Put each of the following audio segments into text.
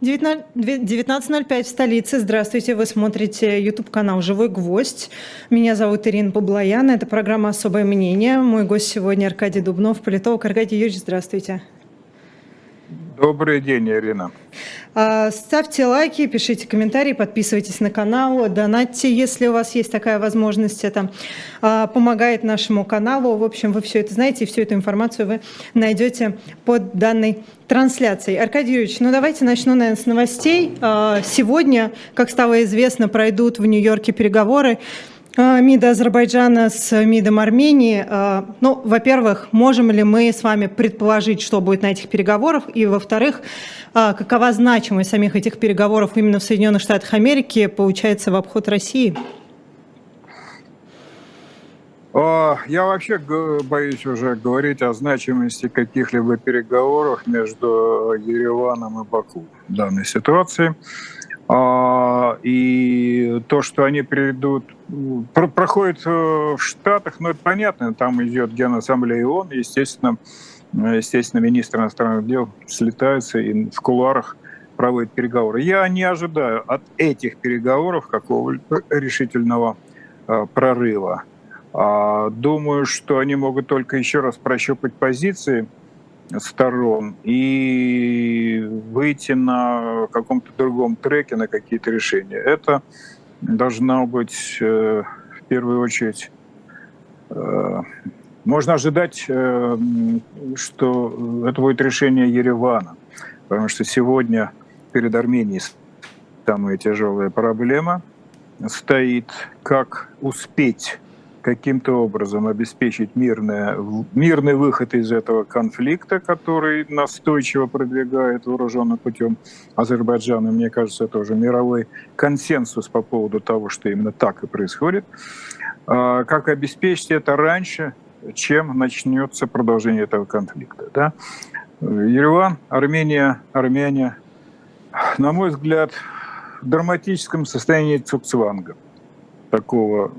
19.05 в столице. Здравствуйте, вы смотрите YouTube-канал «Живой гвоздь». Меня зовут Ирина Поблоян. Это программа «Особое мнение». Мой гость сегодня Аркадий Дубнов, политолог. Аркадий Юрьевич, здравствуйте. Добрый день, Ирина. А, ставьте лайки, пишите комментарии, подписывайтесь на канал, донатьте, если у вас есть такая возможность. Это а, помогает нашему каналу. В общем, вы все это знаете, и всю эту информацию вы найдете под данной трансляцией. Аркадий Юрьевич, ну давайте начну, наверное, с новостей. А, сегодня, как стало известно, пройдут в Нью-Йорке переговоры а, МИДа Азербайджана с МИДом Армении. А, ну, во-первых, можем ли мы с вами предположить, что будет на этих переговорах? И, во-вторых, а, какова значимость самих этих переговоров именно в Соединенных Штатах Америки, получается, в обход России? Я вообще боюсь уже говорить о значимости каких-либо переговоров между Ереваном и Баку в данной ситуации. А, и то, что они приведут, проходит э, в Штатах, ну это понятно, там идет Генассамблея ООН, естественно, естественно, министр иностранных дел слетаются и в кулуарах проводят переговоры. Я не ожидаю от этих переговоров какого-либо решительного э, прорыва. А, думаю, что они могут только еще раз прощупать позиции сторон и выйти на каком-то другом треке на какие-то решения. Это должно быть э, в первую очередь э, можно ожидать, э, что это будет решение Еревана, потому что сегодня перед Арменией самая тяжелая проблема стоит, как успеть каким-то образом обеспечить мирное, мирный выход из этого конфликта, который настойчиво продвигает вооруженным путем Азербайджан. И мне кажется, это уже мировой консенсус по поводу того, что именно так и происходит. А, как обеспечить это раньше, чем начнется продолжение этого конфликта. Да? Ереван, Армения, армяне, на мой взгляд, в драматическом состоянии цукцванга такого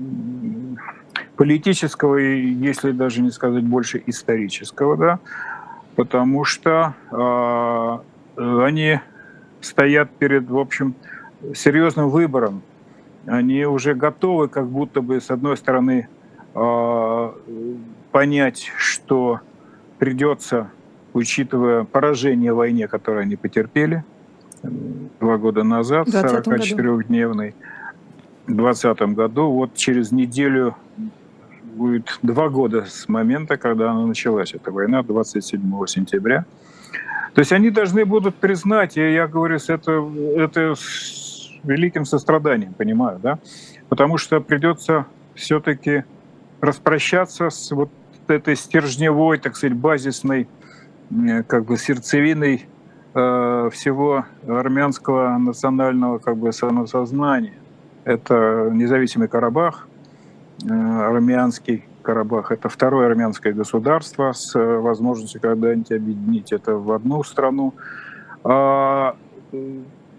политического, если даже не сказать больше исторического, да, потому что э, они стоят перед, в общем, серьезным выбором. Они уже готовы, как будто бы, с одной стороны, э, понять, что придется, учитывая поражение в войне, которое они потерпели два года назад, 44-дневный, в 2020 году, вот через неделю будет два года с момента, когда она началась, эта война, 27 сентября. То есть они должны будут признать, и я говорю, это, это с великим состраданием, понимаю, да? Потому что придется все-таки распрощаться с вот этой стержневой, так сказать, базисной как бы сердцевиной э, всего армянского национального как бы самосознания. Это независимый Карабах, Э, армянский Карабах. Это второе армянское государство с э, возможностью когда-нибудь объединить это в одну страну. А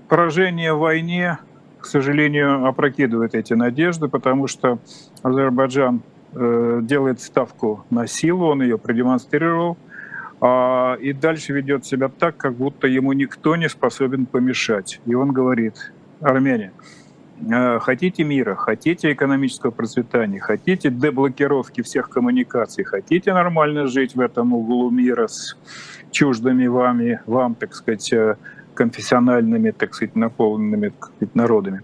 поражение в войне, к сожалению, опрокидывает эти надежды, потому что Азербайджан э, делает ставку на силу, он ее продемонстрировал, а, и дальше ведет себя так, как будто ему никто не способен помешать. И он говорит, армяне, Э, хотите мира, хотите экономического процветания, хотите деблокировки всех коммуникаций, хотите нормально жить в этом углу мира с чуждыми вами, вам, так сказать, э, конфессиональными, так сказать, наполненными так сказать, народами.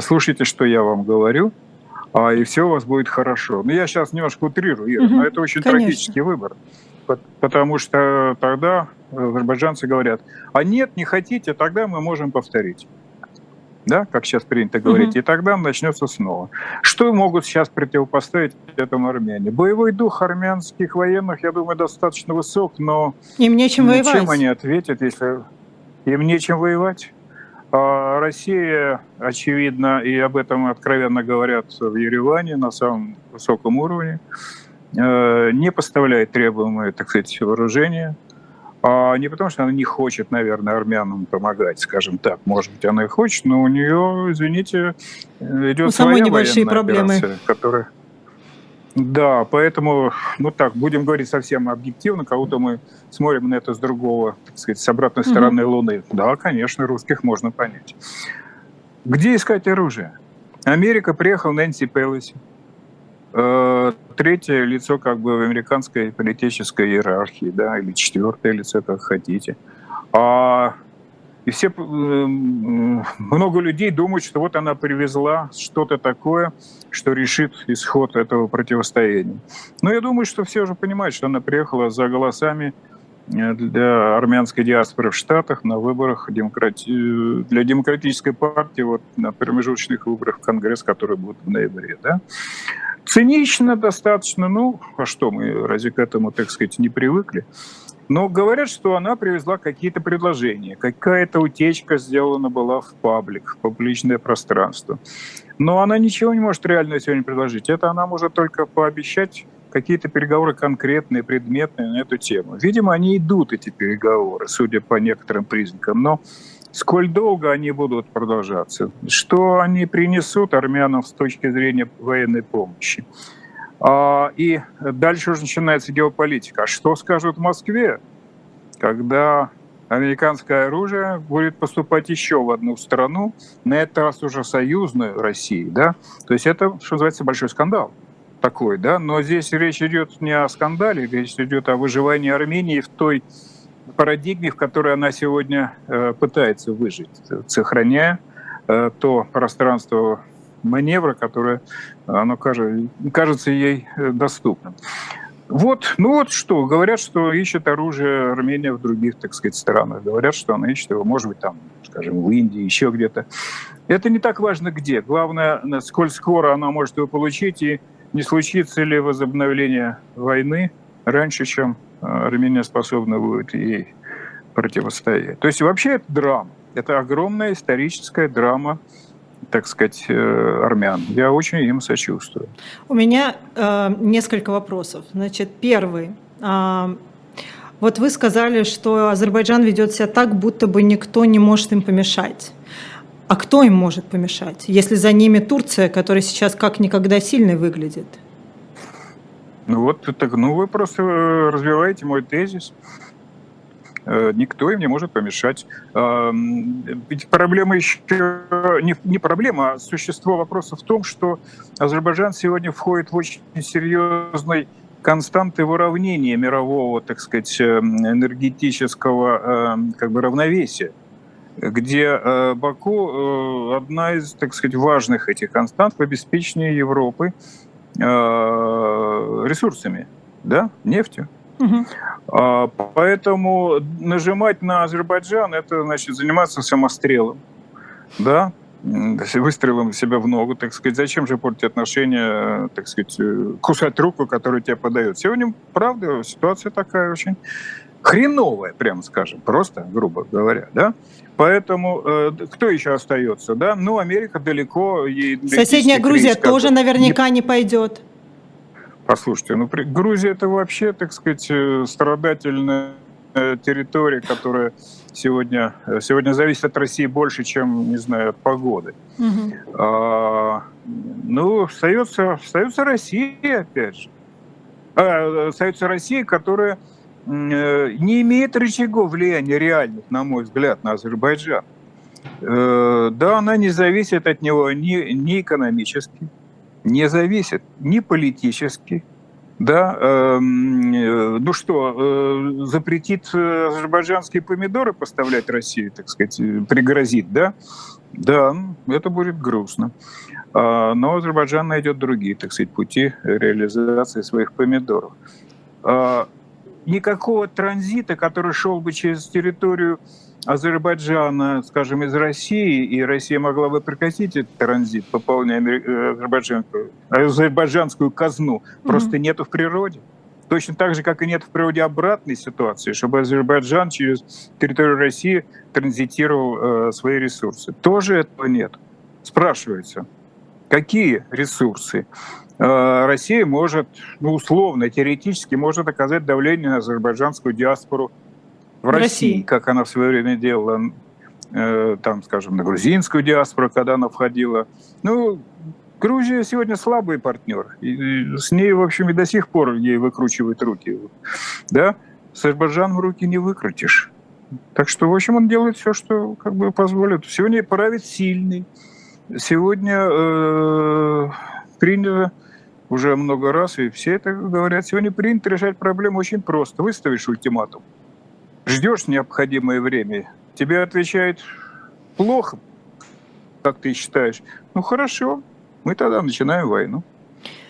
Слушайте, что я вам говорю, а, и все у вас будет хорошо. Ну, я сейчас немножко утрирую, Ира, угу, но это очень конечно. трагический выбор. Потому что тогда азербайджанцы говорят, а нет, не хотите, тогда мы можем повторить да, как сейчас принято говорить, угу. и тогда начнется снова. Что могут сейчас противопоставить этому армяне? Боевой дух армянских военных, я думаю, достаточно высок, но им нечем воевать. Чем они ответят, если им нечем воевать? А Россия, очевидно, и об этом откровенно говорят в Ереване на самом высоком уровне, э, не поставляет требуемое, так сказать, вооружение, не потому, что она не хочет, наверное, армянам помогать, скажем так. Может быть, она и хочет, но у нее, извините, идет у своя небольшие проблемы. которая... Да, поэтому, ну так, будем говорить совсем объективно, кого-то мы смотрим на это с другого, так сказать, с обратной стороны угу. Луны. Да, конечно, русских можно понять. Где искать оружие? Америка приехал Нэнси Пелоси. Третье лицо как бы в американской политической иерархии, да, или четвертое лицо, как хотите. А и все, э, много людей думают, что вот она привезла что-то такое, что решит исход этого противостояния. Но я думаю, что все уже понимают, что она приехала за голосами э, для армянской диаспоры в Штатах на выборах демократи... Для демократической партии вот, на промежуточных выборах в Конгресс, которые будут в ноябре. Да? Цинично достаточно, ну, а что мы разве к этому, так сказать, не привыкли? Но говорят, что она привезла какие-то предложения. Какая-то утечка сделана была в паблик, в публичное пространство. Но она ничего не может реально сегодня предложить. Это она может только пообещать какие-то переговоры конкретные, предметные на эту тему. Видимо, они идут, эти переговоры, судя по некоторым признакам. Но сколь долго они будут продолжаться? Что они принесут армянам с точки зрения военной помощи? А, и дальше уже начинается геополитика. Что скажут в Москве, когда американское оружие будет поступать еще в одну страну, на этот раз уже союзную России, да? То есть это, что называется, большой скандал такой, да? Но здесь речь идет не о скандале, речь идет о выживании Армении в той парадигме, в которой она сегодня э, пытается выжить, сохраняя э, то пространство маневра, которое оно кажется ей э, доступным. Вот, ну вот что, говорят, что ищет оружие Армения в других, так сказать, странах. Говорят, что она ищет его, может быть, там, скажем, в Индии, еще где-то. Это не так важно где. Главное, сколь скоро она может его получить, и не случится ли возобновление войны раньше, чем э, Армения способна будет ей противостоять. То есть вообще это драма. Это огромная историческая драма так сказать, э, армян. Я очень им сочувствую. У меня э, несколько вопросов. Значит, первый. Э, вот вы сказали, что Азербайджан ведет себя так, будто бы никто не может им помешать. А кто им может помешать, если за ними Турция, которая сейчас как никогда сильной выглядит? Ну вот, так, ну вы просто э, развиваете мой тезис. Э, никто им не может помешать. Ведь проблема еще не, не проблема, а существо вопроса в том, что Азербайджан сегодня входит в очень серьезный константы выравнения мирового, так сказать, эм, энергетического как бы равновесия, где э, Баку э, одна из, так сказать, важных этих констант в обеспечении Европы ресурсами, да, нефтью. Угу. Поэтому нажимать на Азербайджан это значит заниматься самострелом, да, выстрелом себя в ногу, так сказать. Зачем же портить отношения, так сказать, кусать руку, которую тебе подают? Сегодня, правда, ситуация такая очень хреновая, прямо скажем, просто, грубо говоря, да. Поэтому э, кто еще остается, да? Ну, Америка далеко. Ей Соседняя Грузия тоже наверняка не, не пойдет. Послушайте, ну Грузия это вообще, так сказать, э, страдательная территория, которая сегодня, э, сегодня зависит от России больше, чем, не знаю, от погоды. Угу. А, ну, остается, остается Россия, опять же. А, остается Россия, которая не имеет рычагов влияния реальных, на мой взгляд, на Азербайджан. Да, она не зависит от него ни, ни экономически, не зависит ни политически, да, эм, э, ну что, э, запретит э, азербайджанские помидоры поставлять России, так сказать, э, пригрозит, да? Да, это будет грустно. А, но Азербайджан найдет другие, так сказать, пути реализации своих помидоров. Никакого транзита, который шел бы через территорию Азербайджана, скажем, из России, и Россия могла бы прекратить этот транзит, пополняя э, азербайджанскую, азербайджанскую казну, mm-hmm. просто нету в природе. Точно так же, как и нет в природе обратной ситуации, чтобы Азербайджан через территорию России транзитировал э, свои ресурсы. Тоже этого нет. Спрашивается, какие ресурсы? Э, Россия может, ну, условно, теоретически может оказать давление на азербайджанскую диаспору в России, России, как она в свое время делала, э, там, скажем, на грузинскую диаспору, когда она входила. Ну, Грузия сегодня слабый партнер. И с ней, в общем, и до сих пор ей выкручивают руки. Да? С Азербайджаном руки не выкрутишь. Так что, в общем, он делает все, что как бы позволит. Сегодня правит сильный. Сегодня э, принято уже много раз, и все это говорят, сегодня принято решать проблему очень просто. Выставишь ультиматум, ждешь необходимое время, тебе отвечает плохо, как ты считаешь. Ну хорошо, мы тогда начинаем войну.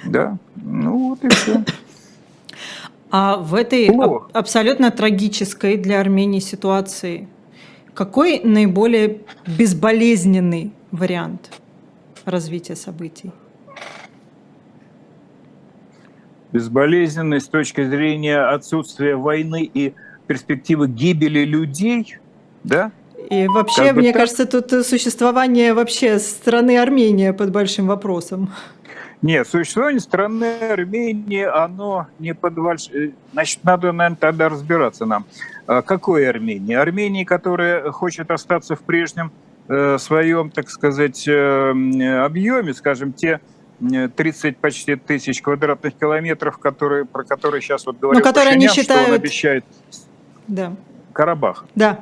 Да, ну вот и все. А в этой Плохо. абсолютно трагической для Армении ситуации какой наиболее безболезненный вариант развития событий? Безболезненный с точки зрения отсутствия войны и перспективы гибели людей, да? И вообще, как мне так... кажется, тут существование вообще страны Армения под большим вопросом. Нет, существование страны Армении, оно не под большим... Э, значит, надо, наверное, тогда разбираться нам. А какой Армении? Армении, которая хочет остаться в прежнем э, своем, так сказать, э, объеме, скажем, те 30 почти тысяч квадратных километров, которые, про которые сейчас вот говорят, Но которые Пашинян, считают... что он обещает да. Карабах. Да.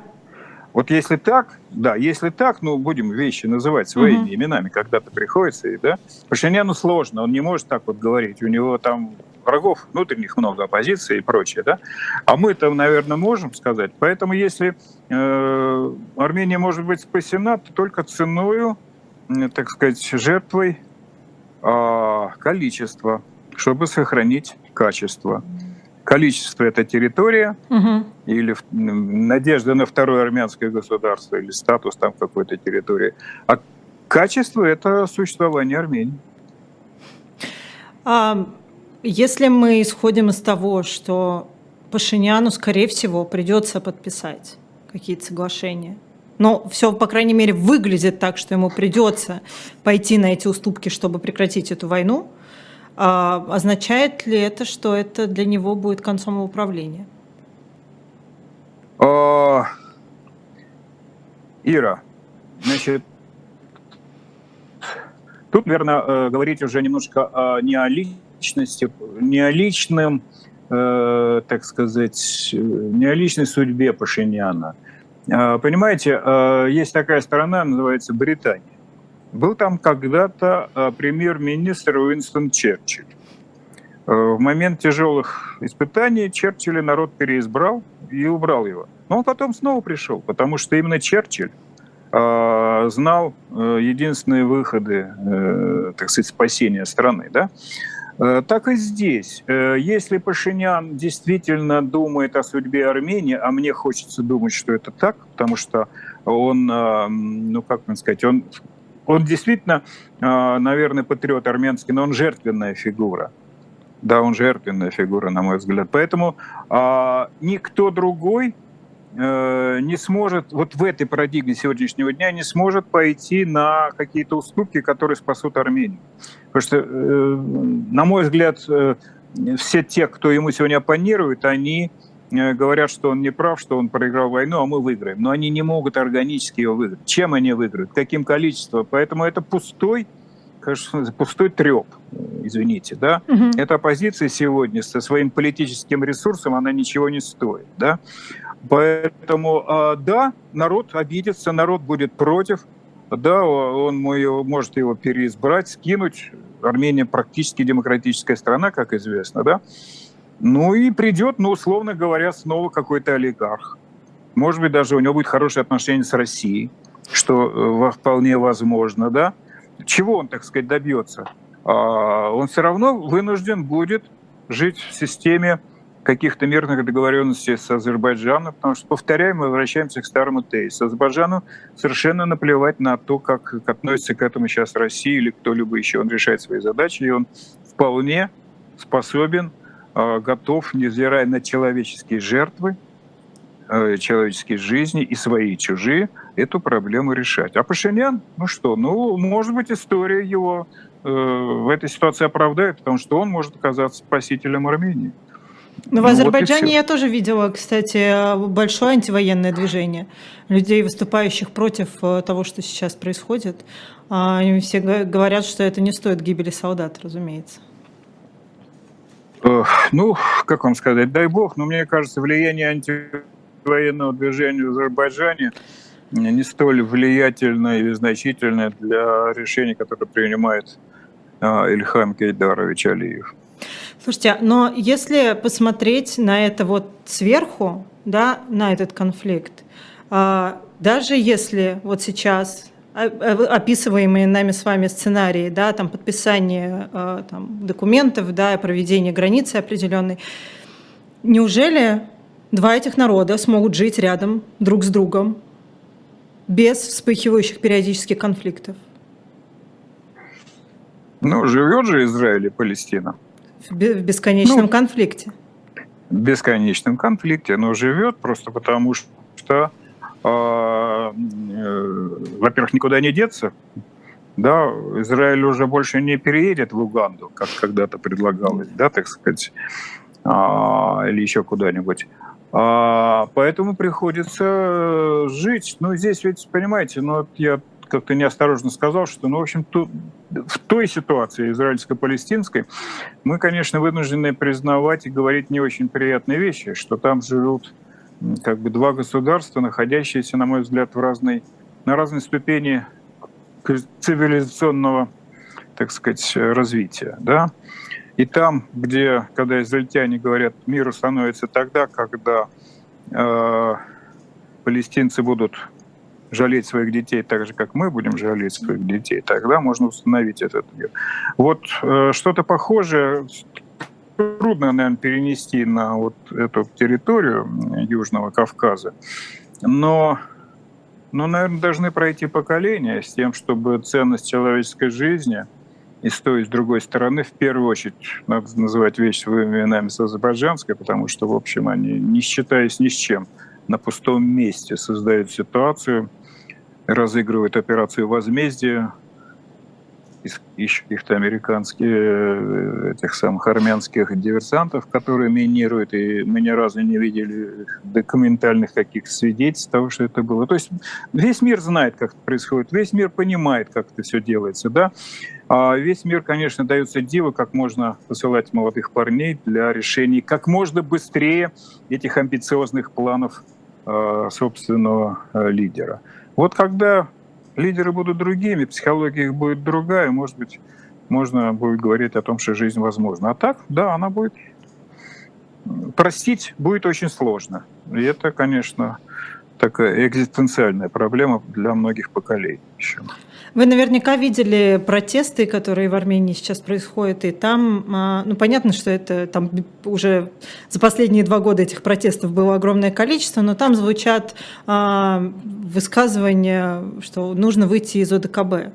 Вот если так, да, если так, ну, будем вещи называть своими угу. именами, когда-то приходится, и, да, Пашиняну сложно, он не может так вот говорить, у него там врагов внутренних много, оппозиции и прочее, да, а мы это, наверное, можем сказать, поэтому если э, Армения может быть спасена, то только ценою, так сказать, жертвой э, количества, чтобы сохранить качество количество это территория угу. или надежда на второе армянское государство или статус там какой-то территории, а качество это существование Армении. А если мы исходим из того, что Пашиняну, скорее всего, придется подписать какие-то соглашения, но все, по крайней мере, выглядит так, что ему придется пойти на эти уступки, чтобы прекратить эту войну, а означает ли это, что это для него будет концом управления? А, Ира, значит, тут, наверное, э, говорить уже немножко не о личности, не о личном, э, так сказать, не о личной судьбе Пашиняна. А, понимаете, э, есть такая страна, называется Британия. Был там когда-то э, премьер-министр Уинстон Черчилль. Э, в момент тяжелых испытаний Черчилля народ переизбрал и убрал его. Но он потом снова пришел, потому что именно Черчилль э, знал единственные выходы, так сказать, спасения страны. Да? Так и здесь. Если Пашинян действительно думает о судьбе Армении, а мне хочется думать, что это так, потому что он, ну как man сказать, он он действительно, наверное, патриот армянский, но он жертвенная фигура. Да, он жертвенная фигура, на мой взгляд. Поэтому а, никто другой э, не сможет, вот в этой парадигме сегодняшнего дня, не сможет пойти на какие-то уступки, которые спасут Армению. Потому что, э, на мой взгляд, э, все те, кто ему сегодня оппонирует, они говорят, что он не прав, что он проиграл войну, а мы выиграем. Но они не могут органически ее выиграть. Чем они выиграют? Каким количеством? Поэтому это пустой, конечно, пустой треп, извините, да. Угу. Эта оппозиция сегодня со своим политическим ресурсом, она ничего не стоит, да. Поэтому, а, да, народ обидится, народ будет против, да, он может его переизбрать, скинуть. Армения практически демократическая страна, как известно, да. Ну и придет, ну, условно говоря, снова какой-то олигарх. Может быть, даже у него будет хорошие отношения с Россией, что э, вполне возможно, да. Чего он, так сказать, добьется? А, он все равно вынужден будет жить в системе каких-то мирных договоренностей с Азербайджаном, потому что, повторяем, мы возвращаемся к старому тезису. Азербайджану совершенно наплевать на то, как, относится к этому сейчас Россия или кто-либо еще. Он решает свои задачи, и он вполне способен Э, готов, невзирая на человеческие жертвы, э, человеческие жизни и свои и чужие, эту проблему решать. А Пашинян, ну что, ну, может быть, история его э, в этой ситуации оправдает, потому что он может оказаться спасителем Армении. Ну, в Азербайджане вот я тоже видела, кстати, большое антивоенное движение людей, выступающих против э, того, что сейчас происходит. А, они все говорят, что это не стоит гибели солдат, разумеется. Ну, как вам сказать, дай бог, но мне кажется, влияние антивоенного движения в Азербайджане не столь влиятельное и значительное для решений, которые принимает а, Ильхам Кейдарович Алиев. Слушайте, но если посмотреть на это вот сверху, да, на этот конфликт, а, даже если вот сейчас описываемые нами с вами сценарии, да, там подписание а, там, документов, да, проведение границы определенной, неужели два этих народа смогут жить рядом друг с другом без вспыхивающих периодически конфликтов? Ну, живет же Израиль и Палестина. В бесконечном ну, конфликте. В бесконечном конфликте, но живет просто потому, что, э, э, во-первых, никуда не деться. Да, Израиль уже больше не переедет в Уганду, как когда-то предлагалось, да, так сказать, э, или еще куда-нибудь. А, поэтому приходится жить. Ну, здесь ведь, понимаете, ну, вот я как-то неосторожно сказал, что, ну, в общем, тут, в той ситуации израильско-палестинской мы, конечно, вынуждены признавать и говорить не очень приятные вещи, что там живут как бы два государства, находящиеся, на мой взгляд, в разной, на разной ступени цивилизационного, так сказать, развития. Да? И там, где, когда израильтяне говорят, мир становится тогда, когда э, палестинцы будут жалеть своих детей так же, как мы будем жалеть своих детей, тогда можно установить этот мир. Вот э, что-то похожее трудно, наверное, перенести на вот эту территорию Южного Кавказа, но, но, наверное, должны пройти поколения с тем, чтобы ценность человеческой жизни и с той, и с другой стороны, в первую очередь, надо называть вещи своими именами с азербайджанской, потому что, в общем, они, не считаясь ни с чем, на пустом месте создают ситуацию, разыгрывают операцию возмездия, ищут каких-то американских, э, этих самых армянских диверсантов, которые минируют, и мы ни разу не видели документальных каких свидетельств того, что это было. То есть весь мир знает, как это происходит, весь мир понимает, как это все делается, да. А весь мир, конечно, дается диво, как можно посылать молодых парней для решений как можно быстрее этих амбициозных планов собственного э, лидера. Вот когда лидеры будут другими, психология их будет другая, может быть, можно будет говорить о том, что жизнь возможна. А так, да, она будет... Простить будет очень сложно. И это, конечно, такая экзистенциальная проблема для многих поколений еще. Вы наверняка видели протесты, которые в Армении сейчас происходят, и там, а, ну понятно, что это там уже за последние два года этих протестов было огромное количество, но там звучат а, высказывания, что нужно выйти из ОДКБ.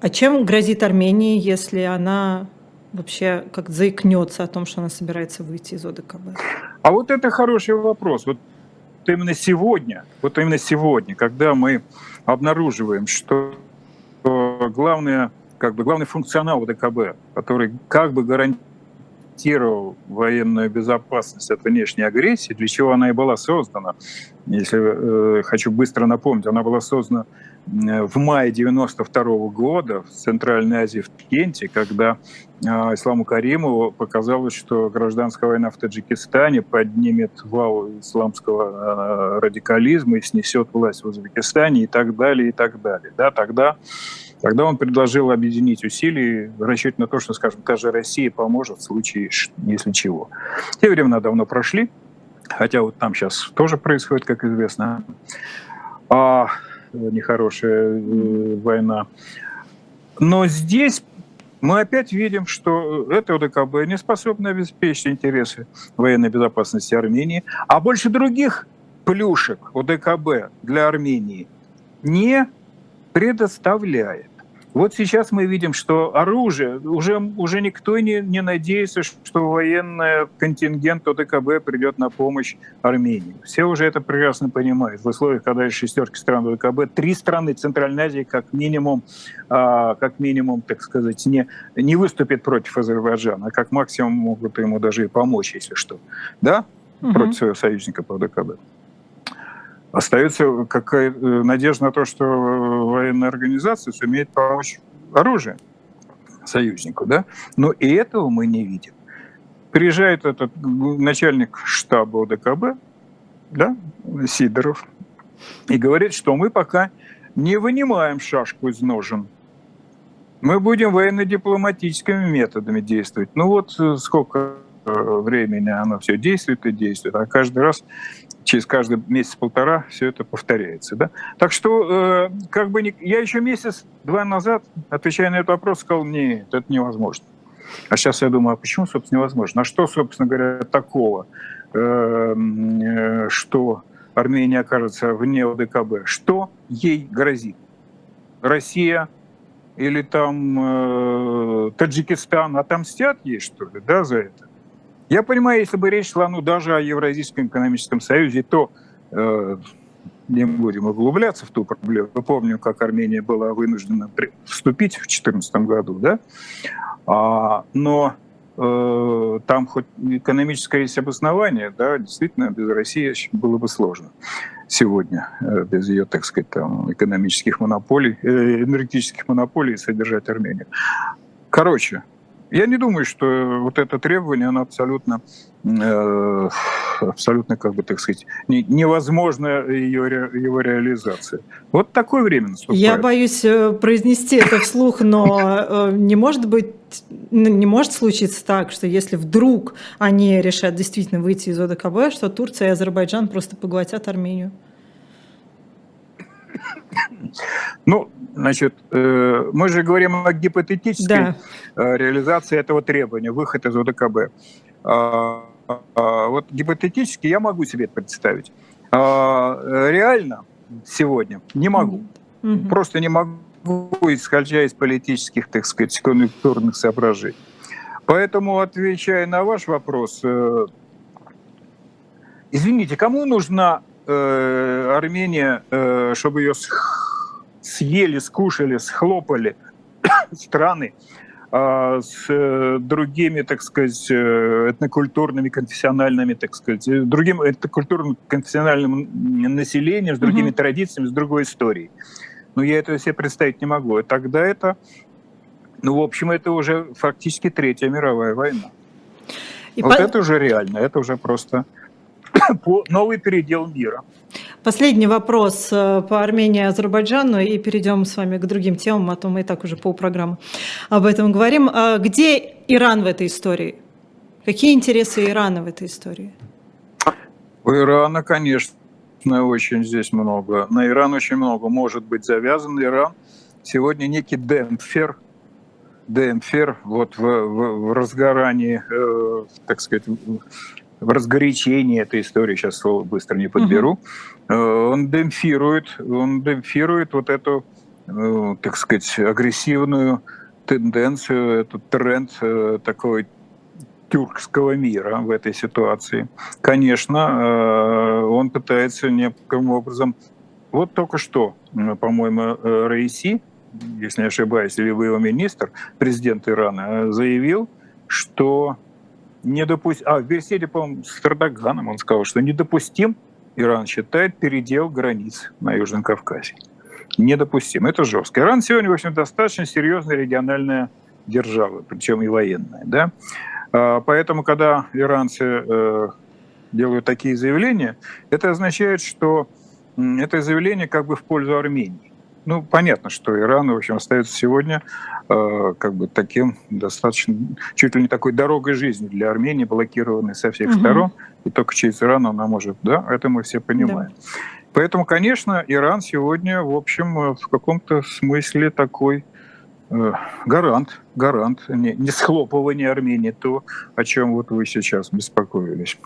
А чем грозит Армении, если она вообще как заикнется о том, что она собирается выйти из ОДКБ? А вот это хороший вопрос. Вот именно сегодня, вот именно сегодня, когда мы обнаруживаем, что главное, как бы, главный функционал ВДКБ, который как бы гарантировал военную безопасность от внешней агрессии, для чего она и была создана. Если э, хочу быстро напомнить, она была создана в мае 92 -го года в Центральной Азии, в Кенте, когда а, Исламу Каримову показалось, что гражданская война в Таджикистане поднимет вал исламского а, радикализма и снесет власть в Узбекистане и так далее, и так далее. Да, тогда, тогда он предложил объединить усилия в на то, что, скажем, та же Россия поможет в случае, если чего. Те времена давно прошли, хотя вот там сейчас тоже происходит, как известно. Нехорошая э, война. Но здесь мы опять видим, что это ОДКБ не способно обеспечить интересы военной безопасности Армении, а больше других плюшек ОДКБ для Армении не предоставляет. Вот сейчас мы видим, что оружие, уже, уже никто не, не надеется, что военный контингент ОДКБ придет на помощь Армении. Все уже это прекрасно понимают. В условиях, когда есть шестерки стран ОДКБ, три страны Центральной Азии как минимум, а, как минимум, так сказать, не, не выступят против Азербайджана, а как максимум могут ему даже и помочь, если что. Да? Угу. Против своего союзника по ОДКБ. Остается какая э, надежда на то, что военная организация сумеет помочь оружие союзнику, да? Но и этого мы не видим. Приезжает этот начальник штаба ОДКБ, да, Сидоров, и говорит, что мы пока не вынимаем шашку из ножен. Мы будем военно-дипломатическими методами действовать. Ну вот э, сколько э, времени оно все действует и действует, а каждый раз через каждый месяц-полтора все это повторяется. Да? Так что, э, как бы не... я еще месяц-два назад, отвечая на этот вопрос, сказал, нет, это невозможно. А сейчас я думаю, а почему, собственно, невозможно? А что, собственно говоря, такого, э, э, что Армения окажется вне ОДКБ? Что ей грозит? Россия или там э, Таджикистан отомстят ей, что ли, да, за это? Я понимаю, если бы речь шла ну, даже о Евразийском экономическом союзе, то э, не будем углубляться в ту проблему. Я помню, как Армения была вынуждена вступить в 2014 году, да? А, но э, там хоть экономическое есть обоснование, да, действительно, без России было бы сложно сегодня, э, без ее, так сказать, там, экономических монополий, э, энергетических монополий содержать Армению. Короче, я не думаю, что вот это требование, оно абсолютно, э, абсолютно, как бы так сказать, не, невозможно ее, его реализация. Вот такое время наступает. Я боюсь э, произнести это вслух, но э, не может быть, не может случиться так, что если вдруг они решат действительно выйти из ОДКБ, что Турция и Азербайджан просто поглотят Армению. Ну, значит, э, мы же говорим о гипотетической да. Э, реализации этого требования, выход из ОДКБ. А, а, вот гипотетически я могу себе это представить. А, реально сегодня не могу. Mm-hmm. Просто не могу, исходя из политических, так сказать, конъюнктурных соображений. Поэтому, отвечая на ваш вопрос, э, извините, кому нужна Армения, чтобы ее съели, скушали, схлопали страны а, с э, другими, так сказать, э, этнокультурными, конфессиональными, так сказать, э, другим этнокультурным, конфессиональным населением, с другими mm-hmm. традициями, с другой историей. Но я этого себе представить не могу. И тогда это, ну, в общем, это уже фактически Третья мировая война. И вот по... это уже реально, это уже просто новый передел мира. Последний вопрос э, по Армении и Азербайджану, и перейдем с вами к другим темам, а то мы и так уже полпрограммы об этом говорим. А где Иран в этой истории? Какие интересы Ирана в этой истории? У Ирана, конечно, очень здесь много. На Иран очень много может быть завязан. Иран сегодня некий демпфер, демпфер вот в, в, в разгорании, э, так сказать, в разгорячении этой истории, сейчас слово быстро не подберу, угу. он демпфирует, он демпфирует вот эту, э, так сказать, агрессивную тенденцию, этот тренд э, такой тюркского мира в этой ситуации. Конечно, он пытается неким образом... Вот только что, по-моему, Раиси, если не ошибаюсь, или его министр, президент Ирана, заявил, что не допустим... А, в беседе, по-моему, с Эрдоганом он сказал, что недопустим, Иран считает, передел границ на Южном Кавказе. Недопустим. Это жестко. Иран сегодня, в общем, достаточно серьезная региональная держава, причем и военная. Да? А, поэтому, когда иранцы э, делают такие заявления, это означает, что это заявление как бы в пользу Армении. Ну, понятно, что Иран, в общем, остается сегодня э, как бы таким достаточно, чуть ли не такой дорогой жизни для Армении, блокированной со всех угу. сторон, и только через Иран она может, да, это мы все понимаем. Да. Поэтому, конечно, Иран сегодня, в общем, э, в каком-то смысле такой э, гарант, гарант не, не схлопывания Армении, то, о чем вот вы сейчас беспокоились.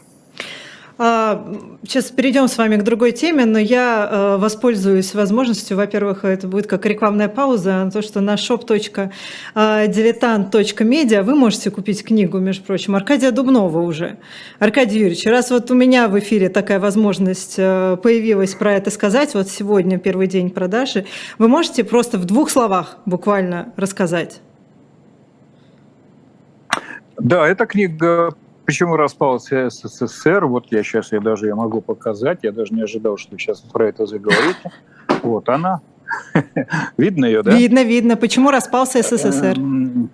Сейчас перейдем с вами к другой теме, но я э, воспользуюсь возможностью. Во-первых, это будет как рекламная пауза, то, что на shop.diletant.media вы можете купить книгу, между прочим, Аркадия Дубнова уже. Аркадий Юрьевич, раз вот у меня в эфире такая возможность э, появилась про это сказать, вот сегодня первый день продажи, вы можете просто в двух словах буквально рассказать? Да, эта книга Почему распался СССР? Вот я сейчас я даже я могу показать. Я даже не ожидал, что сейчас про это заговорите. Вот она. Видно ее, да? Видно, видно. Почему распался СССР? Эм,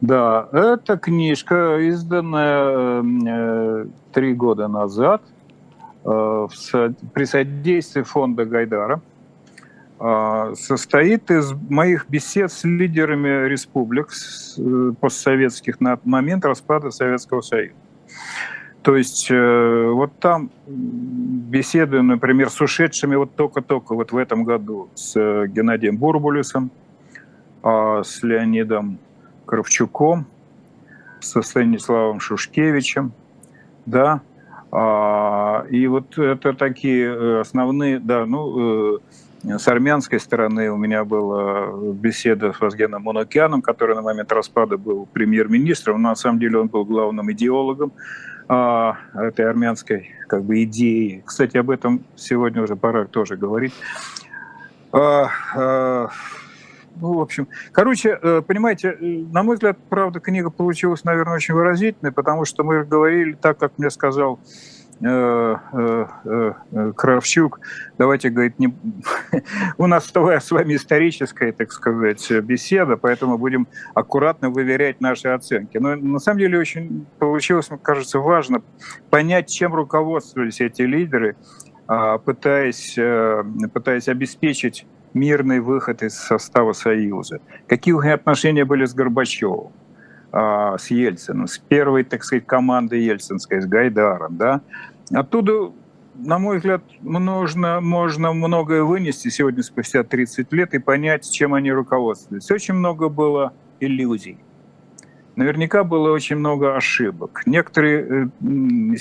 да, эта книжка, изданная э, три года назад э, при содействии фонда Гайдара состоит из моих бесед с лидерами республик э, постсоветских на момент распада Советского Союза. То есть э, вот там беседую, например, с ушедшими вот только-только вот в этом году с э, Геннадием Бурбулисом, а, с Леонидом Кравчуком, со Станиславом Шушкевичем, да, а, и вот это такие основные, да, ну, с армянской стороны у меня была беседа с Вазгеном Монокяном, который на момент распада был премьер-министром. Но на самом деле он был главным идеологом а, этой армянской как бы, идеи. Кстати, об этом сегодня уже пора тоже говорить. А, а, ну, в общем, короче, э, понимаете, э, на мой взгляд, правда, книга получилась, наверное, очень выразительной, потому что мы говорили так, как мне сказал Э, э, э, Кравчук, давайте, говорит, не... у нас с вами историческая, так сказать, беседа, поэтому будем аккуратно выверять наши оценки. Но на самом деле очень получилось, мне кажется, важно понять, чем руководствовались эти лидеры, а, пытаясь, пытаясь обеспечить мирный выход из состава Союза. Какие у них отношения были с Горбачевым? А, с Ельциным, с первой, так сказать, командой ельцинской, с Гайдаром, да, Оттуда, на мой взгляд, нужно, можно многое вынести сегодня спустя 30 лет и понять, чем они руководствуются. Очень много было иллюзий. Наверняка было очень много ошибок. Некоторые э,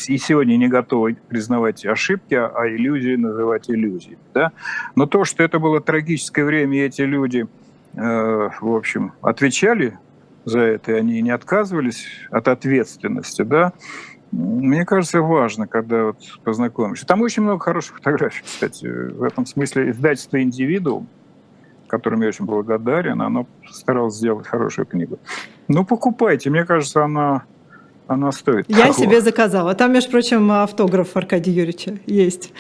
и сегодня не готовы признавать ошибки, а иллюзии называть иллюзией. Да? Но то, что это было трагическое время, и эти люди, э, в общем, отвечали за это, и они не отказывались от ответственности, да, мне кажется, важно, когда вот познакомишься. Там очень много хороших фотографий, кстати. В этом смысле издательство «Индивидуум», которым я очень благодарен, оно старалось сделать хорошую книгу. Ну, покупайте. Мне кажется, она она стоит. Я того. себе заказала. Там, между прочим, автограф Аркадия Юрьевича есть.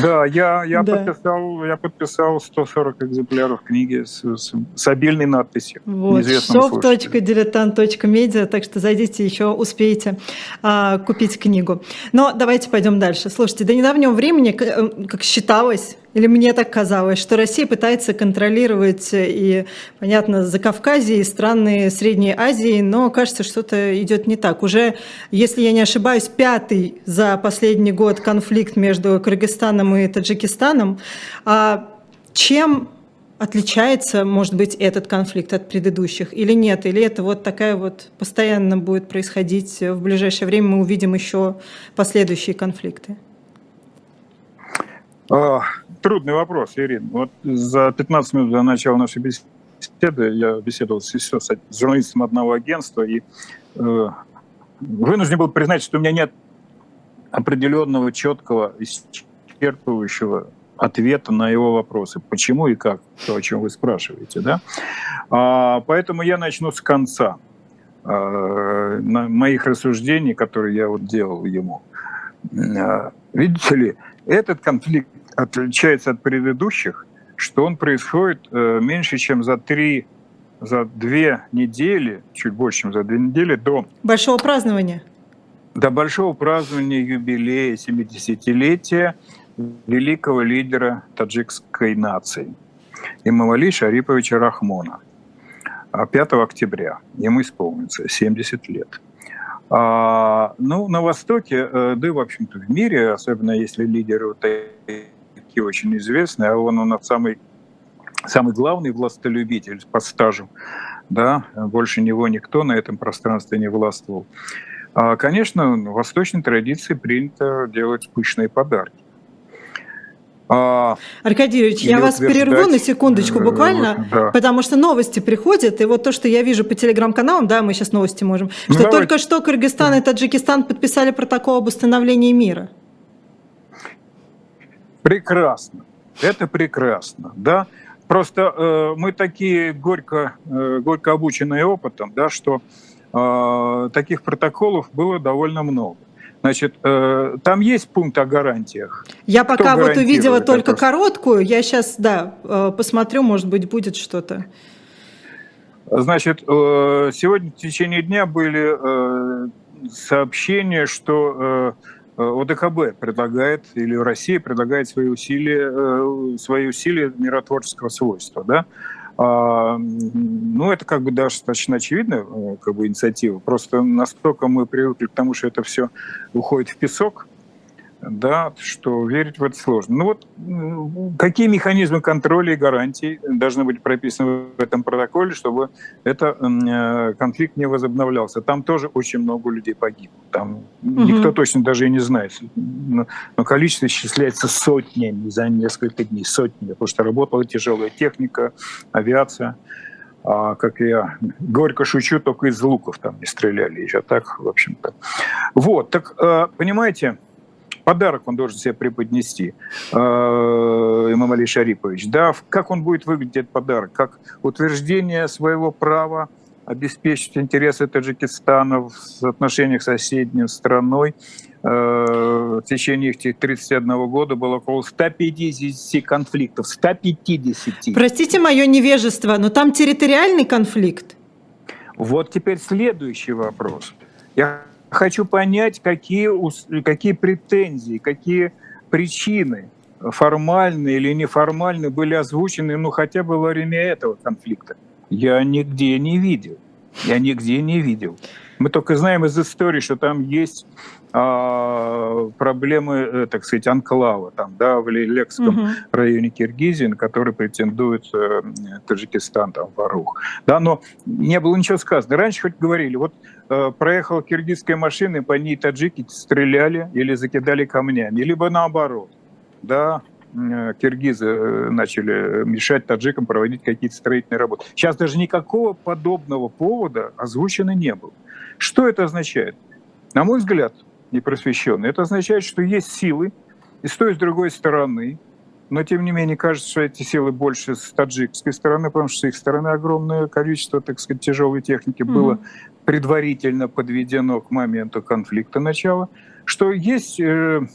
Да, я, я, да. Подписал, я подписал 140 экземпляров книги с, с, с обильной надписью. Вот, shop.diletant.media, так что зайдите, еще успеете а, купить книгу. Но давайте пойдем дальше. Слушайте, до недавнего времени, как, как считалось, или мне так казалось, что Россия пытается контролировать и, понятно, Закавказье и страны Средней Азии, но кажется, что-то идет не так. Уже, если я не ошибаюсь, пятый за последний год конфликт между Кыргызстаном и Таджикистаном. А чем отличается, может быть, этот конфликт от предыдущих или нет? Или это вот такая вот постоянно будет происходить в ближайшее время, мы увидим еще последующие конфликты? Трудный вопрос, Ирина. Вот за 15 минут до начала нашей беседы я беседовал с, с журналистом одного агентства и э, вынужден был признать, что у меня нет определенного четкого, исчерпывающего ответа на его вопросы. Почему и как, то, о чем вы спрашиваете. Да? А, поэтому я начну с конца а, моих рассуждений, которые я вот делал ему. А, видите ли, этот конфликт отличается от предыдущих, что он происходит э, меньше, чем за три, за две недели, чуть больше, чем за две недели до... Большого празднования. До большого празднования юбилея 70-летия великого лидера таджикской нации Имамали Шариповича Рахмона. 5 а октября ему исполнится 70 лет. А, ну, на Востоке, э, да и, в общем-то, в мире, особенно если лидеры вот такие очень известные, а он у нас самый, самый главный властолюбитель по стажу, да, больше него никто на этом пространстве не властвовал. А, конечно, в восточной традиции принято делать пышные подарки. А, Аркадий Юрьевич, я вас перерву на секундочку э, буквально, да. потому что новости приходят, и вот то, что я вижу по телеграм-каналам, да, мы сейчас новости можем, ну, что Давайте. только что Кыргызстан и Таджикистан подписали протокол об установлении мира. Прекрасно, это прекрасно, да. Просто э, мы такие горько, э, горько обученные опытом, да, что э, таких протоколов было довольно много. Значит, э, там есть пункт о гарантиях. Я пока вот увидела только просто? короткую, я сейчас, да, э, посмотрю, может быть, будет что-то. Значит, э, сегодня в течение дня были сообщения, что ОДКБ предлагает, или Россия предлагает свои усилия, свои усилия миротворческого свойства, да, ну, это как бы достаточно очевидная э, как бы, инициатива. Просто настолько мы привыкли к тому, что это все уходит в песок, да, что верить в это сложно. Ну вот какие механизмы контроля и гарантий должны быть прописаны в этом протоколе, чтобы этот э, конфликт не возобновлялся? Там тоже очень много людей погибло. Там угу. никто точно даже и не знает. Но, количество исчисляется сотнями за несколько дней, сотнями, потому что работала тяжелая техника, авиация. А, как я горько шучу, только из луков там не стреляли еще так, в общем-то. Вот, так э, понимаете, подарок он должен себе преподнести, э, имам Али Шарипович. Да, как он будет выглядеть, этот подарок? Как утверждение своего права обеспечить интересы Таджикистана в отношениях с соседней страной. Э, в течение этих 31 года было около 150 конфликтов. 150. Простите мое невежество, но там территориальный конфликт? Вот теперь следующий вопрос. Я хочу понять, какие, какие претензии, какие причины формальные или неформальные были озвучены, ну, хотя бы во время этого конфликта. Я нигде не видел. Я нигде не видел. Мы только знаем из истории, что там есть а, проблемы, э, так сказать, анклава, там, да, в Лекском угу. районе Киргизии, на который претендует э, Таджикистан, там, Варух. Да, но не было ничего сказано. Раньше хоть говорили, вот э, проехала киргизская машина, и по ней таджики стреляли или закидали камнями, либо наоборот. Да, э, киргизы э, начали мешать таджикам проводить какие-то строительные работы. Сейчас даже никакого подобного повода озвучено не было. Что это означает? На мой взгляд, непросвещенный. Это означает, что есть силы и с той, и с другой стороны, но тем не менее кажется, что эти силы больше с таджикской стороны, потому что с их стороны огромное количество, так сказать, тяжелой техники mm-hmm. было предварительно подведено к моменту конфликта начала, что есть, э,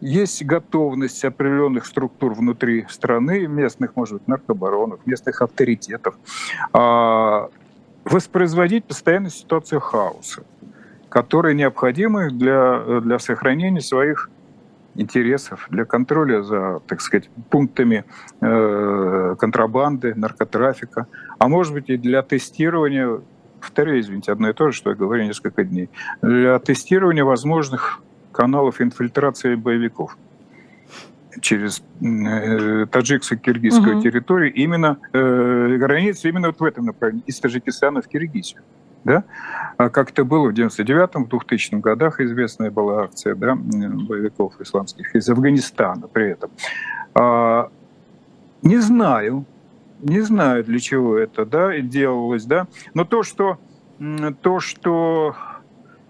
есть готовность определенных структур внутри страны, местных, может быть, наркобаронов, местных авторитетов, э, воспроизводить постоянно ситуацию хаоса которые необходимы для, для сохранения своих интересов, для контроля за, так сказать, пунктами э, контрабанды, наркотрафика, а может быть и для тестирования, повторяю, извините, одно и то же, что я говорю несколько дней, для тестирования возможных каналов инфильтрации боевиков через э, таджикско-киргизскую угу. территорию, именно э, границу именно вот в этом направлении, из Таджикистана в Киргизию да? А как это было в 99-м, в 2000 годах известная была акция да, боевиков исламских из Афганистана при этом. А, не знаю, не знаю, для чего это да, делалось, да, но то, что, то, что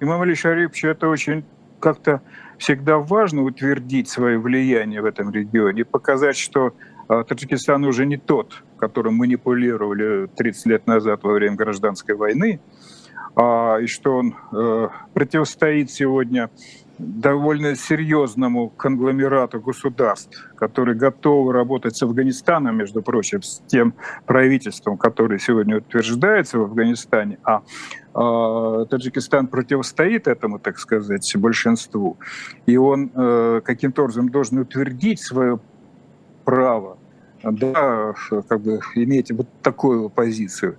имам Али Шарипович, это очень как-то всегда важно утвердить свое влияние в этом регионе, показать, что а, Таджикистан уже не тот, которым манипулировали 30 лет назад во время гражданской войны, и что он э, противостоит сегодня довольно серьезному конгломерату государств, которые готовы работать с Афганистаном, между прочим, с тем правительством, которое сегодня утверждается в Афганистане, а э, Таджикистан противостоит этому, так сказать, большинству, и он э, каким-то образом должен утвердить свое право да, как бы иметь вот такую позицию.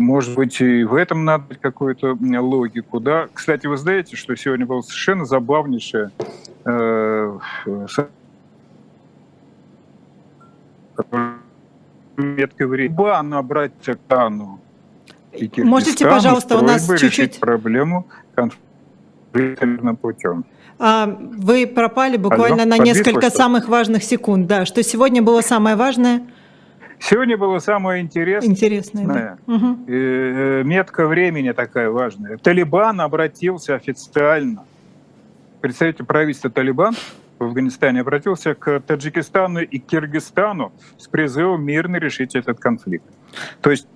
Может быть, и в этом надо какую-то логику, да. Кстати, вы знаете, что сегодня было совершенно забавнейшее э, меткой время набрать Тану. Можете, пожалуйста, у нас чуть-чуть... проблему конфликта мирным путем. А, вы пропали буквально Алло, на несколько самых важных секунд. Да, что сегодня было самое важное? Сегодня было самое интересное. Интересное, да. Угу. Метка времени такая важная. Талибан обратился официально. Представитель правительства Талибан в Афганистане обратился к Таджикистану и Киргизстану с призывом мирно решить этот конфликт. То есть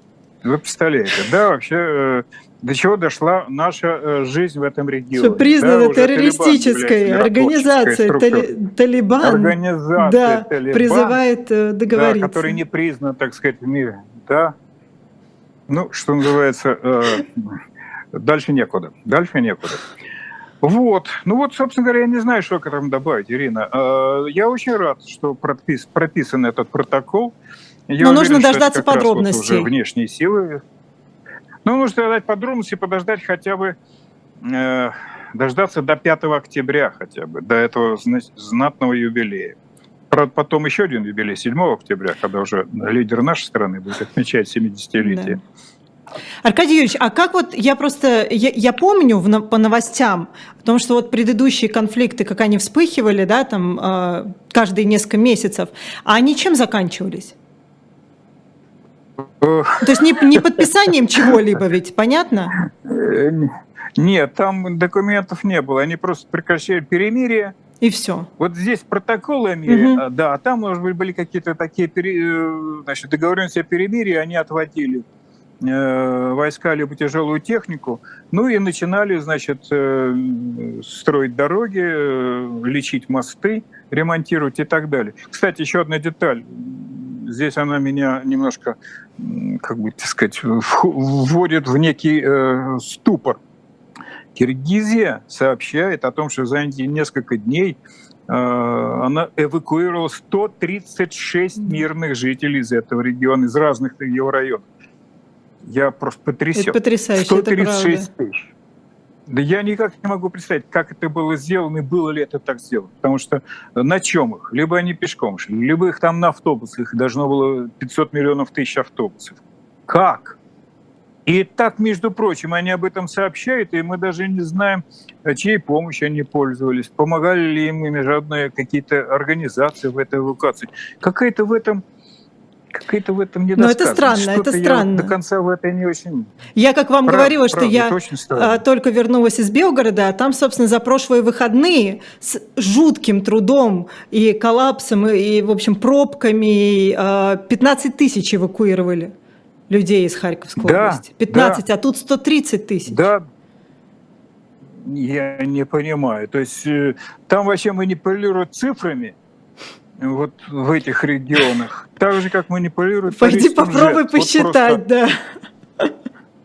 вы представляете, да, вообще э, до чего дошла наша э, жизнь в этом регионе. Что признана да, террористической организацией Тали, Талибан. Организация да, Талибан, призывает э, договориться. Да, который не признан, так сказать, в мире. Да. Ну, что называется, э, дальше некуда. Дальше некуда. Вот. Ну вот, собственно говоря, я не знаю, что к этому добавить, Ирина. Э, я очень рад, что пропис, прописан этот протокол. Я Но уверен, нужно дождаться подробностей. Вот уже внешние силы ну, нужно дать подробности, подождать хотя бы, э, дождаться до 5 октября хотя бы, до этого знатного юбилея. Правда, потом еще один юбилей, 7 октября, когда уже лидер нашей страны будет отмечать 70-летие. Да. Аркадий Юрьевич, а как вот, я просто, я, я помню в, по новостям о том, что вот предыдущие конфликты, как они вспыхивали, да, там э, каждые несколько месяцев, а они чем заканчивались? То есть не, не подписанием чего-либо ведь, понятно? Нет, там документов не было. Они просто прекращали перемирие. И все. Вот здесь протоколы угу. да, а там, может быть, были какие-то такие э, значит, договоренности о перемирии, они отводили э, войска либо тяжелую технику, ну и начинали, значит, э, строить дороги, лечить мосты, ремонтировать и так далее. Кстати, еще одна деталь здесь она меня немножко, как бы, так сказать, вводит в некий э, ступор. Киргизия сообщает о том, что за несколько дней э, она эвакуировала 136 мирных жителей из этого региона, из разных его районов. Я просто потрясен. Это потрясающе, 136 это тысяч. Да я никак не могу представить, как это было сделано и было ли это так сделано. Потому что на чем их? Либо они пешком шли, либо их там на автобусах. Должно было 500 миллионов тысяч автобусов. Как? И так, между прочим, они об этом сообщают, и мы даже не знаем, чьей помощью они пользовались, помогали ли им международные какие-то организации в этой эвакуации. Какая-то в этом какая-то в этом недостаточность. Но это странно, это странно. До конца в это не очень... Я, как вам Прав, говорила, что я а, только вернулась из Белгорода, а там, собственно, за прошлые выходные с жутким трудом и коллапсом, и, и в общем, пробками 15 а, тысяч эвакуировали людей из Харьковской да, области. 15, да. а тут 130 тысяч. Да, я не понимаю. То есть э, там вообще манипулируют цифрами, вот в этих регионах. Так же, как манипулируют... Пойди попробуй посчитать, вот просто... да.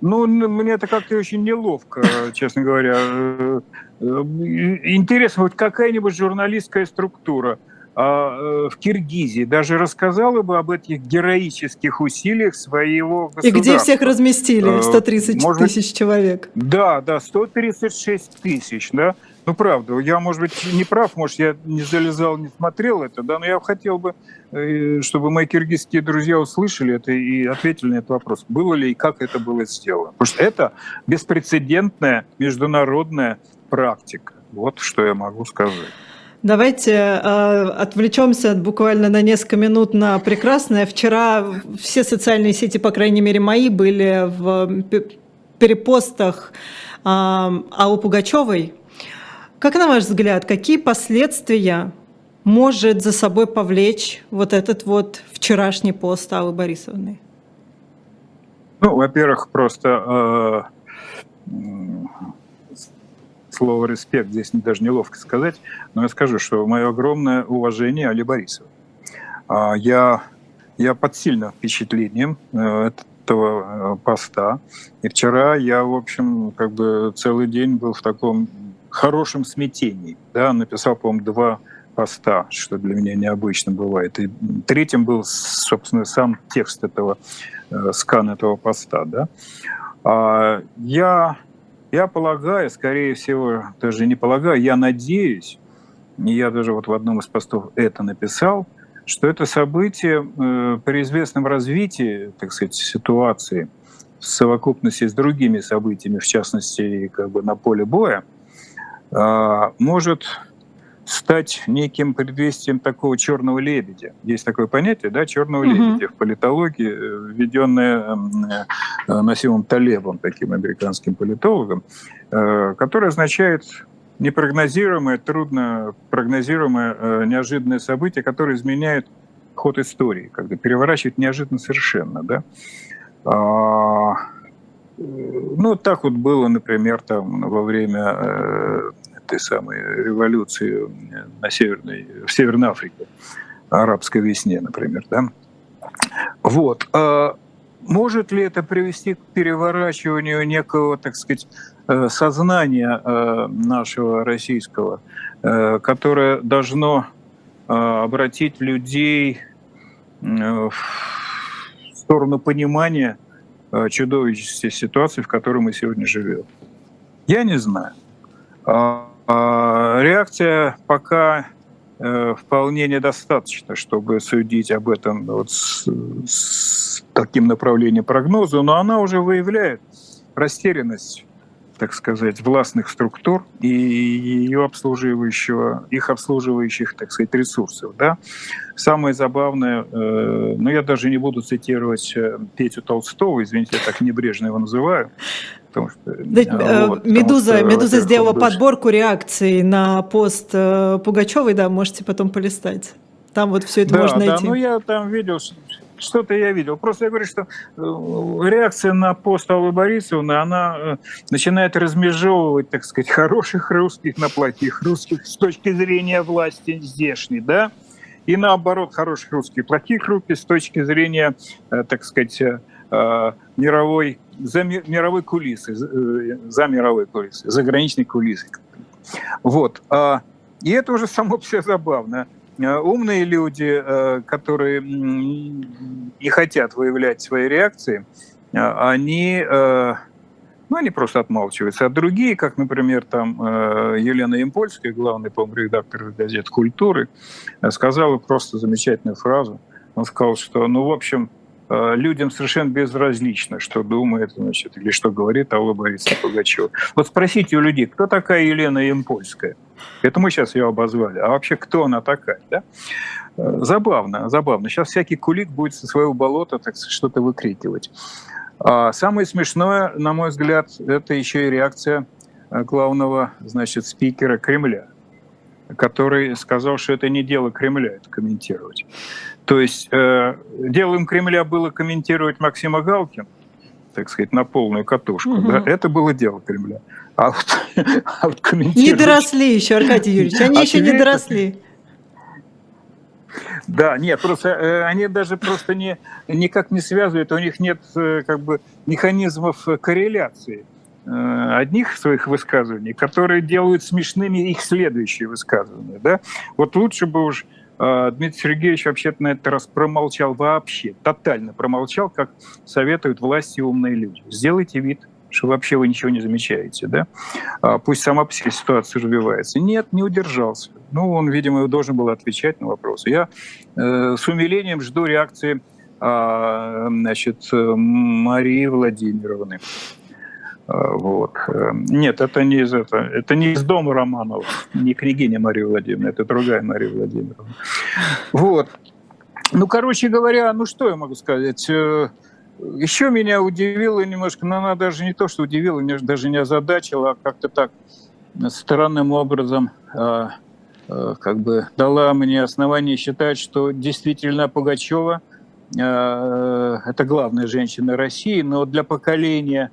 Ну, мне это как-то очень неловко, честно говоря. Э, э, интересно, вот какая-нибудь журналистская структура а, э, в Киргизии даже рассказала бы об этих героических усилиях своего государства. И где всех разместили? 130 Может, тысяч человек. Да, да, 136 тысяч, да. Ну, правда, я, может быть, не прав, может, я не залезал, не смотрел это, да, но я хотел бы, э, чтобы мои киргизские друзья услышали это и ответили на этот вопрос. Было ли и как это было сделано? Потому что это беспрецедентная международная практика. Вот что я могу сказать. Давайте э, отвлечемся буквально на несколько минут на прекрасное. Вчера все социальные сети, по крайней мере мои, были в перепостах э, Аллы Пугачевой, как на ваш взгляд, какие последствия может за собой повлечь вот этот вот вчерашний пост Аллы Борисовны? Ну, во-первых, просто э, слово «респект» здесь даже неловко сказать, но я скажу, что мое огромное уважение Али Борисовой. Э, я, я под сильным впечатлением э, этого э, поста. И вчера я, в общем, как бы целый день был в таком хорошем смятении. Да, написал, по-моему, два поста, что для меня необычно бывает. И третьим был, собственно, сам текст этого, э, скан этого поста. Да. А я, я полагаю, скорее всего, даже не полагаю, я надеюсь, я даже вот в одном из постов это написал, что это событие э, при известном развитии, так сказать, ситуации в совокупности с другими событиями, в частности, как бы на поле боя, может стать неким предвестием такого черного лебедя. Есть такое понятие, да, черного mm-hmm. лебедя в политологии, э, введенное э, Насимом Талебом, таким американским политологом, э, которое означает непрогнозируемое, трудно прогнозируемое, неожиданное событие, которое изменяет ход истории, когда переворачивает неожиданно совершенно, да. Ну, так вот было, например, там во время этой самой революции на Северной, в Северной Африке, арабской весне, например. Да? Вот. А может ли это привести к переворачиванию некого, так сказать, э, сознания э, нашего российского, э, которое должно обратить людей в сторону понимания чудовищности ситуации, в которой мы сегодня живем? Я не знаю. А а, реакция пока э, вполне недостаточно, чтобы судить об этом вот с, с таким направлением прогноза, но она уже выявляет растерянность так сказать, властных структур и ее обслуживающего, их обслуживающих, так сказать, ресурсов. Да? Самое забавное, э, ну я даже не буду цитировать э, Петю Толстого, извините, я так небрежно его называю, Потому что, да, э, вот, Медуза, что, Медуза сделала дочь... подборку реакций на пост э, Пугачевой, да, можете потом полистать. Там вот все это да, можно да, найти. ну я там видел, что-то я видел. Просто я говорю, что э, реакция на пост Аллы Борисовны, она начинает размежевывать, так сказать, хороших русских на плохих русских с точки зрения власти здешней, да, и наоборот, хороших русских, плохих русских с точки зрения, так сказать, мировой за мировой кулисы, э, за мировой кулисы, заграничной кулисы. Вот. А, и это уже само себе забавно. А, умные люди, э, которые не хотят выявлять свои реакции, а, они, э, ну, они просто отмалчиваются. А другие, как, например, там Елена Импольская, главный, по редактор газет «Культуры», сказала просто замечательную фразу. Он сказал, что, ну, в общем, Э, людям совершенно безразлично, что думает, значит, или что говорит Алла Борисовна Пугачева. Вот спросите у людей, кто такая Елена Ямпольская? Это мы сейчас ее обозвали. А вообще, кто она такая? Да? Э, забавно, забавно. Сейчас всякий кулик будет со своего болота так что-то выкрикивать. А самое смешное, на мой взгляд, это еще и реакция э, главного, значит, спикера Кремля, который сказал, что это не дело Кремля это комментировать. То есть э, делом Кремля было комментировать Максима Галкина, так сказать, на полную катушку. Угу. Да? Это было дело Кремля. А вот, а вот комментировать... Не доросли еще, Аркадий Юрьевич, они а еще не доросли. Да, нет, просто э, они даже просто не, никак не связывают, у них нет э, как бы механизмов корреляции э, одних своих высказываний, которые делают смешными их следующие высказывания. Да? Вот лучше бы уж а, Дмитрий Сергеевич вообще-то на этот раз промолчал вообще, тотально промолчал, как советуют власти умные люди. Сделайте вид, что вообще вы ничего не замечаете, да? А, пусть сама по себе ситуация развивается. Нет, не удержался. Ну, он, видимо, должен был отвечать на вопросы. Я э, с умилением жду реакции э, значит, Марии Владимировны. А, вот. Нет, это не из этого. Это не из дома Романова, не княгиня Мария Владимировна, это другая Мария Владимировна. Вот. Ну, короче говоря, ну что я могу сказать? Э, Еще меня удивило немножко, но она даже не то, что удивила, даже не озадачила, а как-то так странным образом а, как бы дала мне основание считать, что действительно Пугачева это главная женщина России, но для поколения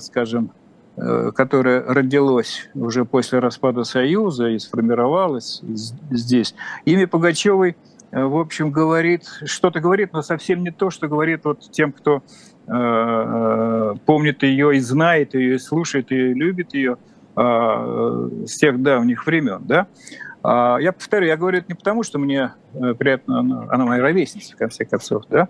скажем, э, которое родилось уже после распада Союза и сформировалось здесь, имя Пугачевой, э, в общем, говорит, что-то говорит, но совсем не то, что говорит вот тем, кто э, помнит ее и знает ее, и слушает ее, и любит ее с тех давних времен, да. А, я повторю, я говорю это не потому, что мне приятно, она, она моя ровесница, в конце концов, да,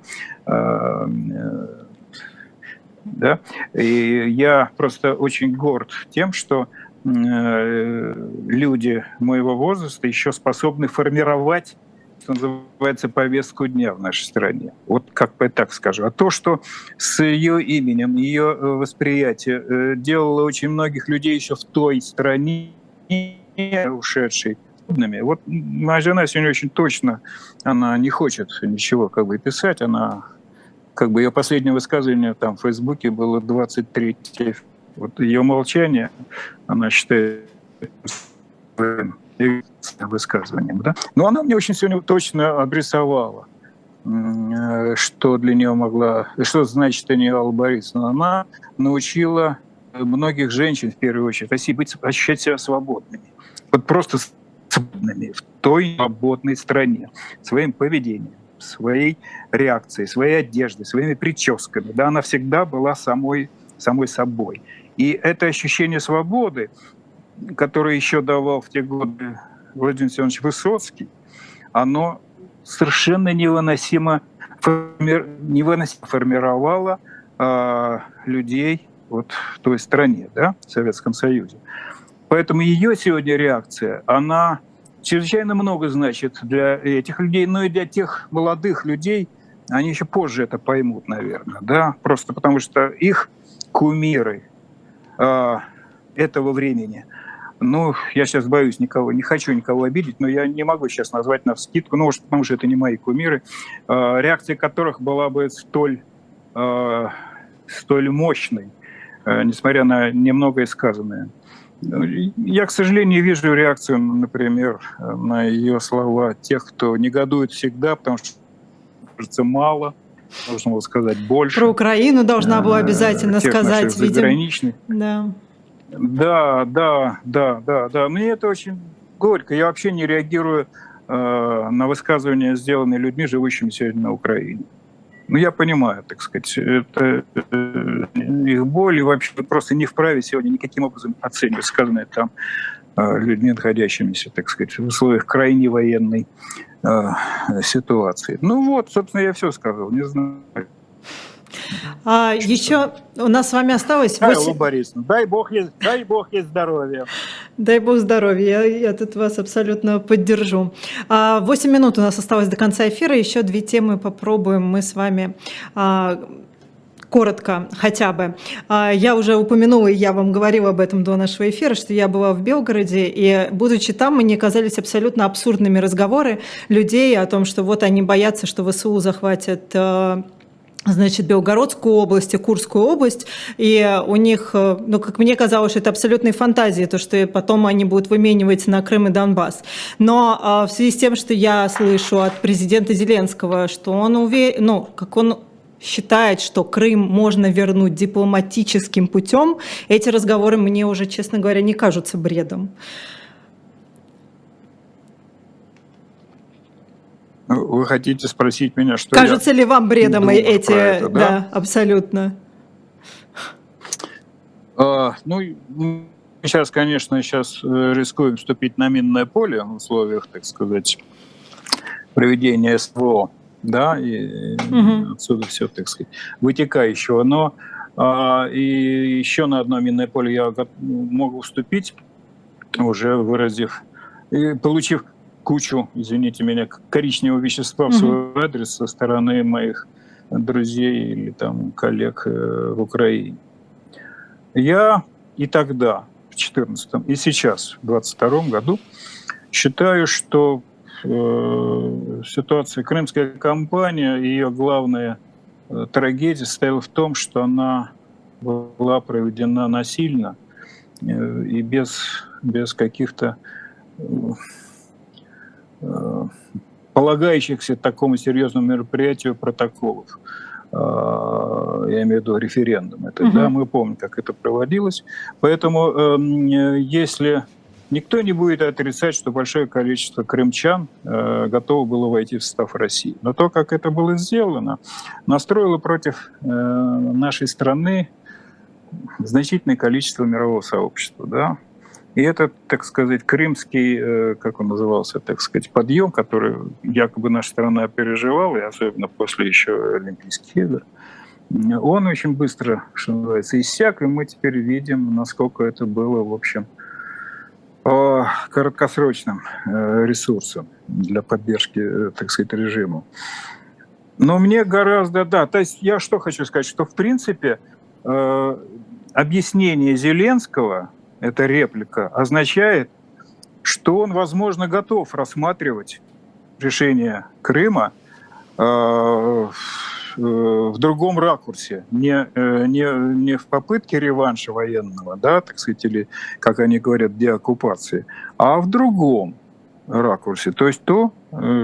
да? И я просто очень горд тем, что э, люди моего возраста еще способны формировать что называется, повестку дня в нашей стране. Вот как бы так скажу. А то, что с ее именем, ее э, восприятие э, делало очень многих людей еще в той стране, ушедший вот моя жена сегодня очень точно, она не хочет ничего как бы писать, она как бы ее последнее высказывание там в Фейсбуке было 23 вот ее молчание, она считает высказыванием, да? Но она мне очень сегодня точно обрисовала, что для нее могла, что значит Алла Борисовна. Она научила многих женщин, в первую очередь, России быть, ощущать себя свободными. Вот просто свободными в той свободной стране своим поведением, своей реакцией, своей одеждой, своими прическами. Да, она всегда была самой, самой собой. И это ощущение свободы, которое еще давал в те годы Владимир Семенович Высоцкий, оно совершенно невыносимо, форми... невыносимо формировало э, людей вот в той стране, да, в Советском Союзе. Поэтому ее сегодня реакция, она чрезвычайно много значит для этих людей, но и для тех молодых людей, они еще позже это поймут, наверное, да, просто потому что их кумиры э, этого времени, ну, я сейчас боюсь никого, не хочу никого обидеть, но я не могу сейчас назвать на скидку, ну, потому что это не мои кумиры, э, реакция которых была бы столь, э, столь мощной, э, несмотря на немногое сказанное. Я, к сожалению, вижу реакцию, например, на ее слова тех, кто негодует всегда, потому что, кажется, мало, нужно было сказать больше. Про Украину должна была обязательно тех сказать, видимо. Да. Да, да, да, да, да. Мне это очень горько. Я вообще не реагирую э, на высказывания, сделанные людьми, живущими сегодня на Украине. Ну, я понимаю, так сказать, это э, их боль, и вообще просто не вправе сегодня никаким образом оценивать сказанное там э, людьми, находящимися, так сказать, в условиях крайне военной э, ситуации. Ну вот, собственно, я все сказал, не знаю. А, еще у нас с вами осталось... 8... 8... Борисовна, дай бог, дай бог ей здоровья. Дай бог здоровья, я, я тут вас абсолютно поддержу. А, 8 минут у нас осталось до конца эфира, еще две темы попробуем мы с вами а, коротко хотя бы. А, я уже упомянула, и я вам говорила об этом до нашего эфира, что я была в Белгороде, и будучи там, мне казались абсолютно абсурдными разговоры людей о том, что вот они боятся, что ВСУ захватят а, значит, Белгородскую область и Курскую область, и у них, э, ну, как мне казалось, это абсолютные фантазии, то, что потом они будут выменивать на Крым и Донбасс. Но а, в связи с тем, что я слышу от президента Зеленского, что он уверен, ну, как он считает, что Крым можно вернуть дипломатическим путем, эти разговоры мне уже, честно говоря, не кажутся бредом. Вы хотите спросить меня, что Кажется ли вам бредом эти... Это, да? да, абсолютно. А, ну, сейчас, конечно, сейчас э, рискуем вступить на минное поле в условиях, так сказать, проведения СВО, да, и угу. отсюда все, так сказать, вытекающего. Но а, и еще на одно минное поле я могу вступить, уже выразив, и получив кучу, извините меня, коричневого вещества в свой адрес со стороны моих друзей или там коллег э, в Украине. Я и тогда, в 2014 и сейчас, в 2022 году, считаю, что э, ситуация крымская кампания, ее главная э, трагедия состояла в том, что она была проведена насильно э, и без, без каких-то Э, полагающихся такому серьезному мероприятию протоколов. Э, я имею в виду референдум. Это, угу. да, мы помним, как это проводилось. Поэтому эм, если никто не будет отрицать, что большое количество крымчан э, готово было войти в состав России. Но то, как это было сделано, настроило против нашей страны значительное количество мирового сообщества. Да? И этот, так сказать, крымский, э, как он назывался, так сказать, подъем, который якобы наша страна переживала, и особенно после еще Олимпийских игр, он очень быстро, что называется, иссяк, и мы теперь видим, насколько это было, в общем, короткосрочным э, ресурсом для поддержки, э, так сказать, режима. Но мне гораздо, да, то есть я что хочу сказать, что в принципе объяснение Зеленского эта реплика, означает что он, возможно, готов рассматривать решение Крыма э, в другом ракурсе, не, не, не в попытке реванша военного, да, так сказать, или, как они говорят, деоккупации, а в другом ракурсе. То есть то,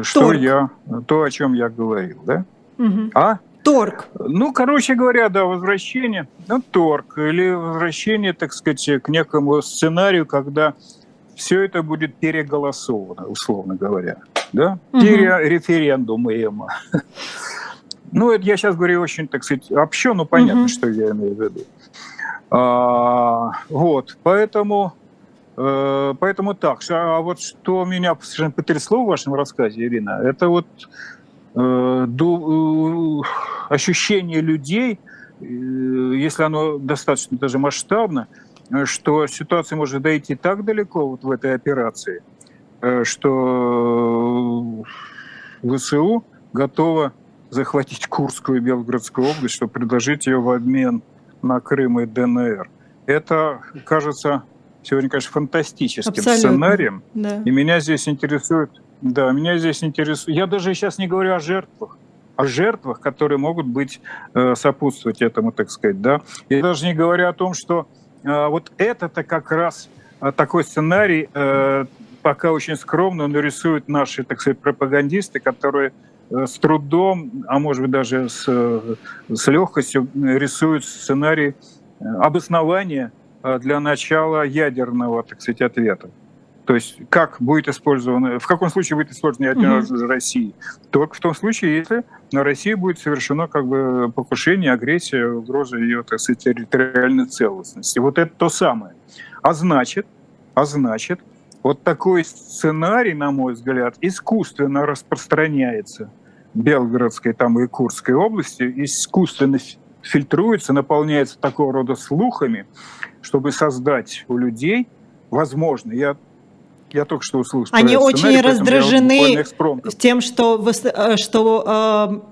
что Торг. я, то, о чем я говорил, да? Угу. А? Торг. Ну, короче говоря, да, возвращение, ну, торг, или возвращение, так сказать, к некому сценарию, когда все это будет переголосовано, условно говоря. Да? Угу. Перереферендумуемо. Ну, это я сейчас говорю очень, так сказать, общо, но понятно, угу. что я имею в виду. А, вот, поэтому, э, поэтому так. А вот что меня совершенно потрясло в вашем рассказе, Ирина, это вот ощущение людей, э, если оно достаточно даже масштабно, что ситуация может дойти так далеко вот в этой операции, э, что ВСУ готова захватить Курскую и Белгородскую область, чтобы предложить ее в обмен на Крым и ДНР. Это кажется сегодня, конечно, фантастическим Абсолютно. сценарием. Да. И меня здесь интересует, да, меня здесь интересует. Я даже сейчас не говорю о жертвах, о жертвах, которые могут быть э, сопутствовать этому, так сказать, да. Я даже не говорю о том, что э, вот это-то как раз э, такой сценарий, пока очень скромно, но наши, так сказать, пропагандисты, которые с трудом, а может быть даже с, с легкостью рисуют сценарий обоснования для начала ядерного, так сказать, ответа. То есть как будет использовано, в каком случае будет использовано ядерное оружие mm-hmm. России? Только в том случае, если на России будет совершено как бы покушение, агрессия, угроза ее, так сказать, территориальной целостности. Вот это то самое. А значит, а значит, вот такой сценарий, на мой взгляд, искусственно распространяется Белгородской там, и Курской области, искусственно фильтруется, наполняется такого рода слухами, чтобы создать у людей, возможно, я я только что услышал. Они очень раздражены тем, что, э, что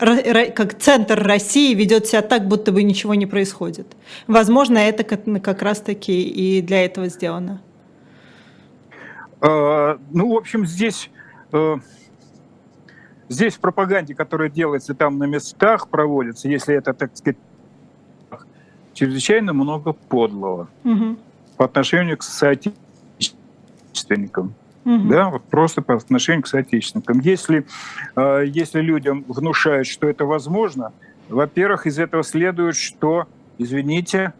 э, как центр России ведет себя так, будто бы ничего не происходит. Возможно, это как, как раз-таки и для этого сделано. А, ну, в общем, здесь, э, здесь в пропаганде, которая делается там на местах, проводится, если это, так сказать, чрезвычайно много подлого угу. по отношению к соотечественникам. Угу. Да, просто по отношению к соотечественникам. Если, э, если людям внушают, что это возможно, во-первых, из этого следует, что, извините,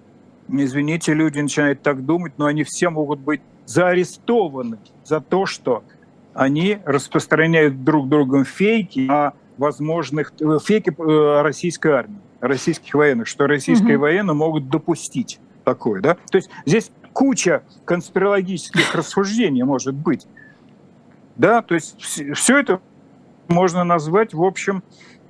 извините, люди начинают так думать, но они все могут быть заарестованы за то, что они распространяют друг другом фейки о возможных э, фейки э, российской армии, российских военных, что российские угу. военные могут допустить такое, да? То есть здесь куча конспирологических рассуждений может быть, да? То есть все это можно назвать, в общем,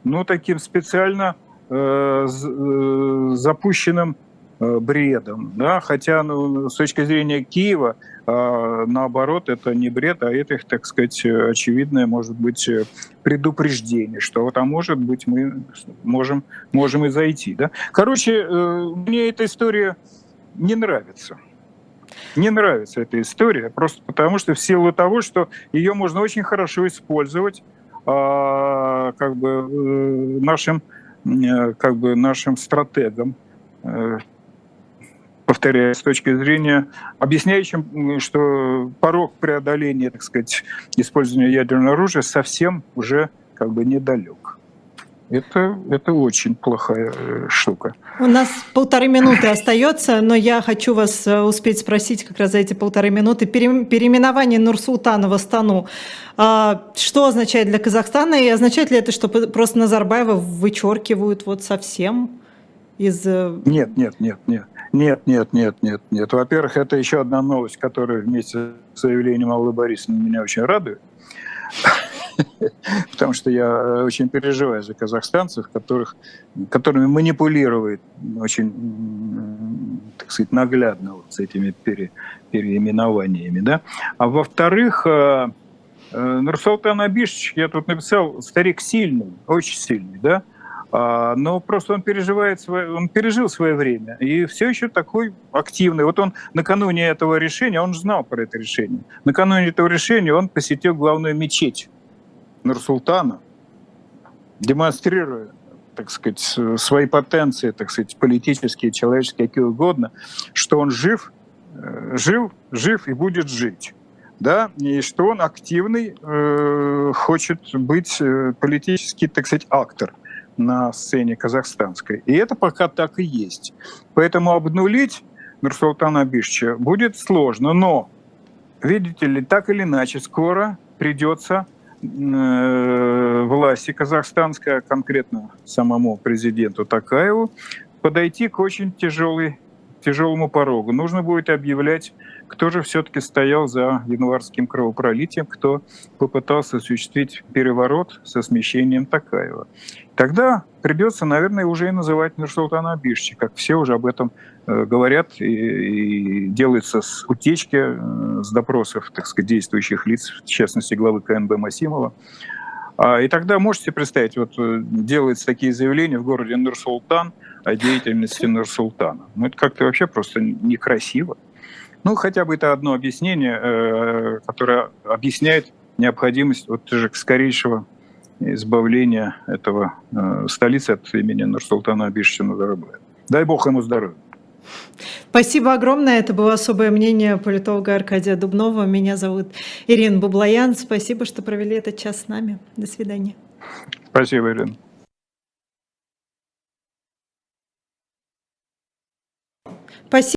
ну таким специально э, э запущенным Э, бредом, да, хотя ну, с точки зрения Киева, э, наоборот, это не бред, а это, так сказать, очевидное, может быть, предупреждение, что вот, а может быть, мы можем, можем и зайти, да. Короче, э, мне эта история не нравится. Не нравится эта история, просто потому что в силу того, что ее можно очень хорошо использовать, а, как бы нашим, как бы нашим стратегам, повторяю, с точки зрения объясняющим, что порог преодоления, так сказать, использования ядерного оружия совсем уже как бы недалек. Это, это очень плохая э, штука. У нас полторы минуты остается, но я хочу вас э, успеть спросить как раз за эти полторы минуты. Переименование Нурсултана в Астану. А, что означает для Казахстана? И означает ли это, что просто Назарбаева вычеркивают вот совсем из... Э, нет, нет, нет, нет. Нет, нет, нет, нет, нет. Во-первых, это еще одна новость, которая вместе с заявлением Аллы Борисовны меня очень радует. Потому что я э, очень переживаю за казахстанцев, которых, которыми манипулирует очень, так сказать, наглядно вот с этими пере, переименованиями. Да? А во-вторых, э, э, Нурсултан Абишевич, я тут написал, старик сильный, очень сильный, да? А, но просто он переживает свое, он пережил свое время и все еще такой активный. Вот он накануне этого решения, он знал про это решение. Накануне этого решения он посетил главную мечеть Нурсултана, демонстрируя так сказать, свои потенции, так сказать, политические, человеческие, какие угодно, что он жив, э, жил, жив и будет жить да, и что он активный, э, хочет быть э, политический, так сказать, актор на сцене казахстанской. И это пока так и есть. Поэтому обнулить Нурсултана Абишевича будет сложно, но, видите ли, так или иначе, скоро придется власти казахстанской, а конкретно самому президенту Такаеву, подойти к очень тяжелой, тяжелому порогу. Нужно будет объявлять кто же все-таки стоял за январским кровопролитием, кто попытался осуществить переворот со смещением Такаева. Тогда придется, наверное, уже и называть Нурсултана Абишевича, как все уже об этом э, говорят и, и делаются с утечки, э, с допросов, так сказать, действующих лиц, в частности, главы КНБ Масимова. А, и тогда можете представить, вот э, делаются такие заявления в городе Нурсултан о деятельности Нурсултана. Ну, это как-то вообще просто некрасиво. Ну, хотя бы это одно объяснение, э, которое объясняет необходимость вот же скорейшего избавления этого э, столицы от имени Нурсултана Абишевича Назарбаева. Дай бог ему здоровья. Спасибо огромное. Это было особое мнение политолога Аркадия Дубнова. Меня зовут Ирина Бублаян. Спасибо, что провели этот час с нами. До свидания. Спасибо, Ирина. Спасибо.